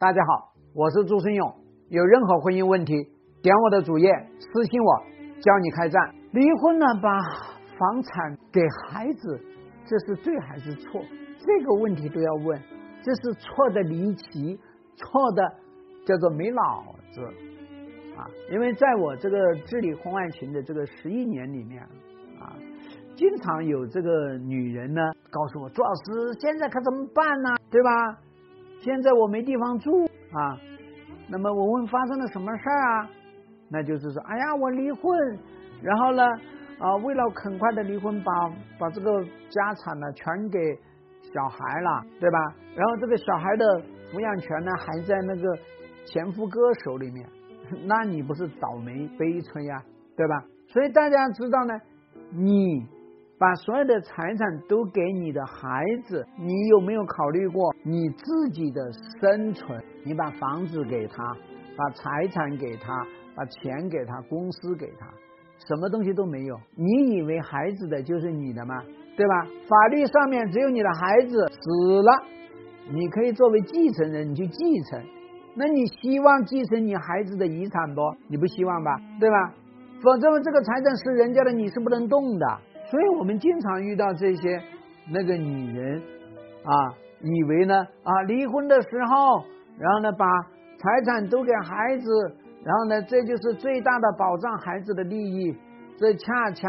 大家好，我是朱生勇。有任何婚姻问题，点我的主页私信我，教你开战。离婚了，把房产给孩子，这是对还是错？这个问题都要问，这是错的离奇，错的叫做没脑子啊！因为在我这个治理婚外情的这个十一年里面啊，经常有这个女人呢告诉我，朱老师，现在可怎么办呢？对吧？现在我没地方住啊，那么我问发生了什么事儿啊？那就是说，哎呀，我离婚，然后呢，啊，为了很快的离婚，把把这个家产呢全给小孩了，对吧？然后这个小孩的抚养权呢还在那个前夫哥手里面，那你不是倒霉悲催呀，对吧？所以大家知道呢，你。把所有的财产都给你的孩子，你有没有考虑过你自己的生存？你把房子给他，把财产给他，把钱给他，公司给他，什么东西都没有。你以为孩子的就是你的吗？对吧？法律上面只有你的孩子死了，你可以作为继承人你去继承。那你希望继承你孩子的遗产不？你不希望吧？对吧？否则这个财产是人家的，你是不能动的。所以我们经常遇到这些那个女人啊，以为呢啊离婚的时候，然后呢把财产都给孩子，然后呢这就是最大的保障孩子的利益，这恰恰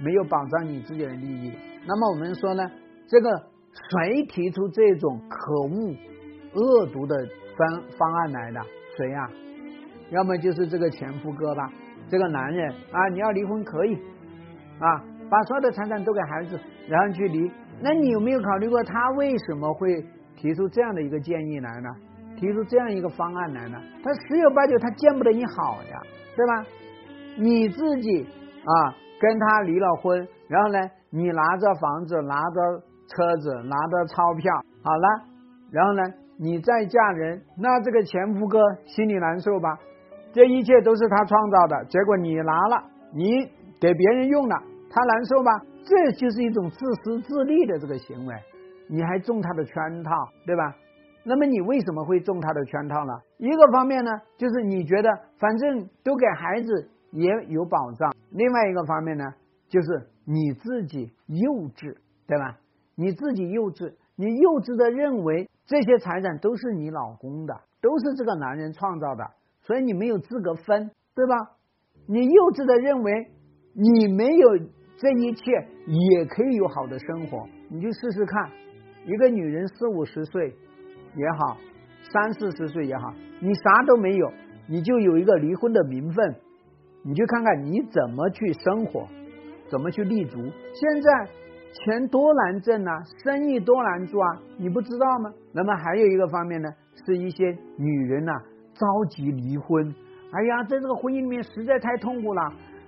没有保障你自己的利益。那么我们说呢，这个谁提出这种可恶、恶毒的方方案来的？谁呀？要么就是这个前夫哥吧，这个男人啊，你要离婚可以啊。把所有的财产都给孩子，然后去离。那你有没有考虑过他为什么会提出这样的一个建议来呢？提出这样一个方案来呢？他十有八九他见不得你好呀，对吧？你自己啊跟他离了婚，然后呢，你拿着房子，拿着车子，拿着钞票，好了，然后呢，你再嫁人，那这个前夫哥心里难受吧？这一切都是他创造的，结果你拿了，你给别人用了。他难受吗？这就是一种自私自利的这个行为，你还中他的圈套，对吧？那么你为什么会中他的圈套呢？一个方面呢，就是你觉得反正都给孩子也有保障；另外一个方面呢，就是你自己幼稚，对吧？你自己幼稚，你幼稚的认为这些财产都是你老公的，都是这个男人创造的，所以你没有资格分，对吧？你幼稚的认为你没有。这一切也可以有好的生活，你就试试看。一个女人四五十岁也好，三四十岁也好，你啥都没有，你就有一个离婚的名分，你去看看你怎么去生活，怎么去立足。现在钱多难挣啊，生意多难做啊，你不知道吗？那么还有一个方面呢，是一些女人呐着急离婚，哎呀，在这个婚姻里面实在太痛苦了，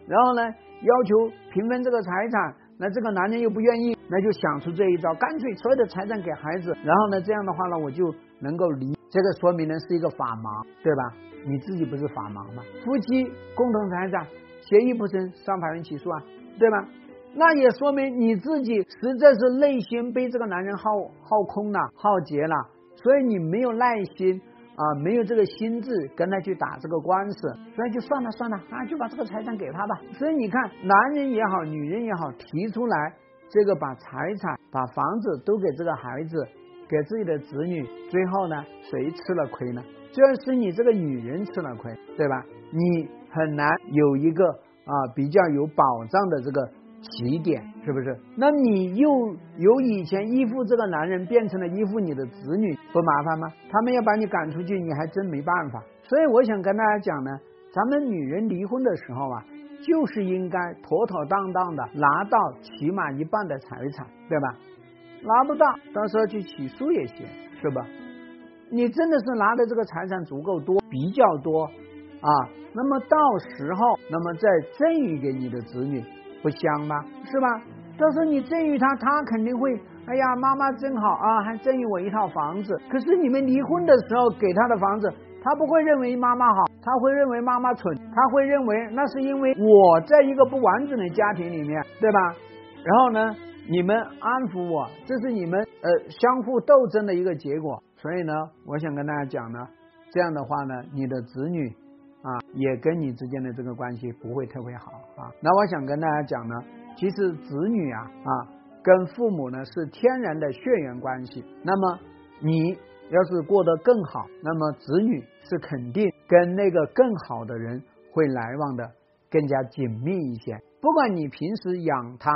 然后呢？要求平分这个财产，那这个男人又不愿意，那就想出这一招，干脆所有的财产给孩子，然后呢，这样的话呢，我就能够离。这个说明呢是一个法盲，对吧？你自己不是法盲吗？夫妻共同财产协议不成，上法院起诉啊，对吧？那也说明你自己实在是内心被这个男人耗耗空了、耗竭了，所以你没有耐心。啊，没有这个心智跟他去打这个官司，所以就算了算了啊，就把这个财产给他吧。所以你看，男人也好，女人也好，提出来这个把财产、把房子都给这个孩子，给自己的子女，最后呢，谁吃了亏呢？就是你这个女人吃了亏，对吧？你很难有一个啊比较有保障的这个。起点是不是？那你又由以前依附这个男人变成了依附你的子女，不麻烦吗？他们要把你赶出去，你还真没办法。所以我想跟大家讲呢，咱们女人离婚的时候啊，就是应该妥妥当当的拿到起码一半的财产，对吧？拿不到，到时候去起诉也行，是吧？你真的是拿的这个财产足够多，比较多啊，那么到时候，那么再赠予给你的子女。不香吗？是吧？到时候你赠予他，他肯定会，哎呀，妈妈真好啊，还赠予我一套房子。可是你们离婚的时候给他的房子，他不会认为妈妈好，他会认为妈妈蠢，他会认为那是因为我在一个不完整的家庭里面，对吧？然后呢，你们安抚我，这是你们呃相互斗争的一个结果。所以呢，我想跟大家讲呢，这样的话呢，你的子女啊也跟你之间的这个关系不会特别好啊。那我想跟大家讲呢，其实子女啊啊跟父母呢是天然的血缘关系。那么你要是过得更好，那么子女是肯定跟那个更好的人会来往的更加紧密一些。不管你平时养他。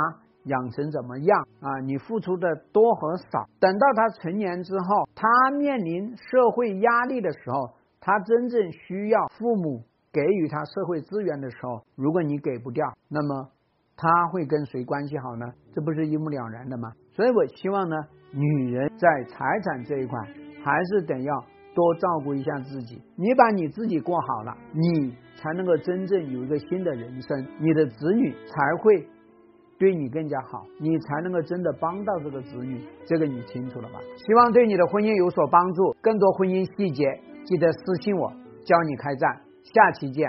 养成怎么样啊？你付出的多和少，等到他成年之后，他面临社会压力的时候，他真正需要父母给予他社会资源的时候，如果你给不掉，那么他会跟谁关系好呢？这不是一目了然的吗？所以我希望呢，女人在财产这一块，还是得要多照顾一下自己。你把你自己过好了，你才能够真正有一个新的人生，你的子女才会。对你更加好，你才能够真的帮到这个子女，这个你清楚了吧？希望对你的婚姻有所帮助。更多婚姻细节，记得私信我，教你开战。下期见。